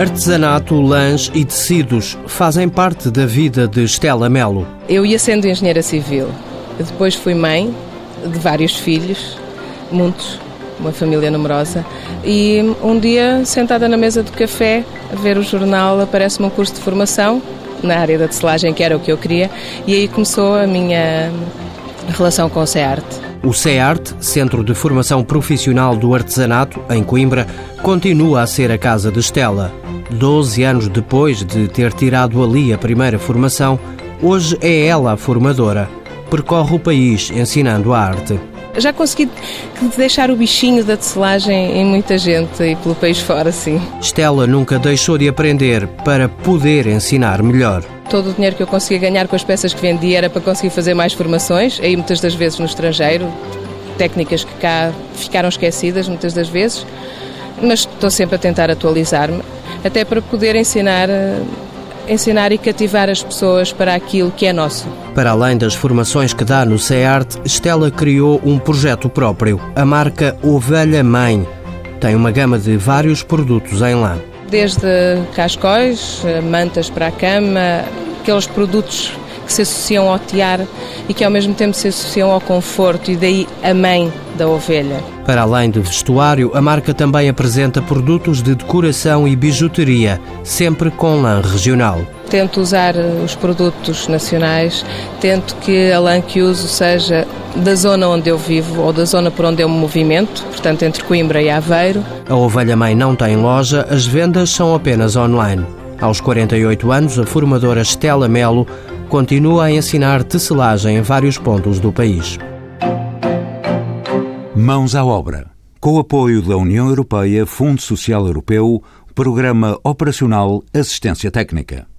Artesanato, lãs e tecidos fazem parte da vida de Estela Melo. Eu ia sendo engenheira civil, depois fui mãe de vários filhos, muitos, uma família numerosa, e um dia, sentada na mesa do café, a ver o jornal, aparece-me um curso de formação na área da tecelagem, que era o que eu queria, e aí começou a minha relação com o CEART. O CEART, Centro de Formação Profissional do Artesanato, em Coimbra, continua a ser a casa de Estela. Doze anos depois de ter tirado ali a primeira formação, hoje é ela a formadora. Percorre o país ensinando a arte. Já consegui deixar o bichinho da tecelagem em muita gente e pelo país fora, sim. Estela nunca deixou de aprender para poder ensinar melhor. Todo o dinheiro que eu conseguia ganhar com as peças que vendia era para conseguir fazer mais formações, aí muitas das vezes no estrangeiro, técnicas que cá ficaram esquecidas muitas das vezes, mas estou sempre a tentar atualizar-me, até para poder ensinar eh, ensinar e cativar as pessoas para aquilo que é nosso. Para além das formações que dá no CEART, Estela criou um projeto próprio, a marca Ovelha Mãe. Tem uma gama de vários produtos em lã. Desde cascóis, mantas para a cama, aqueles produtos que se associam ao tiar e que ao mesmo tempo se associam ao conforto e daí a mãe da ovelha. Para além de vestuário, a marca também apresenta produtos de decoração e bijuteria, sempre com lã regional. Tento usar eh, os produtos nacionais, tento que a lã que uso seja da zona onde eu vivo ou da zona por onde eu me movimento, portanto entre Coimbra e Aveiro. A Ovelha Mãe não tem loja, as vendas são apenas online. Aos 48 anos, a formadora Stella Melo continua a ensinar tecelagem em vários pontos do país. Mãos à obra. Com o apoio da União Europeia, Fundo Social Europeu, Programa Operacional Assistência Técnica.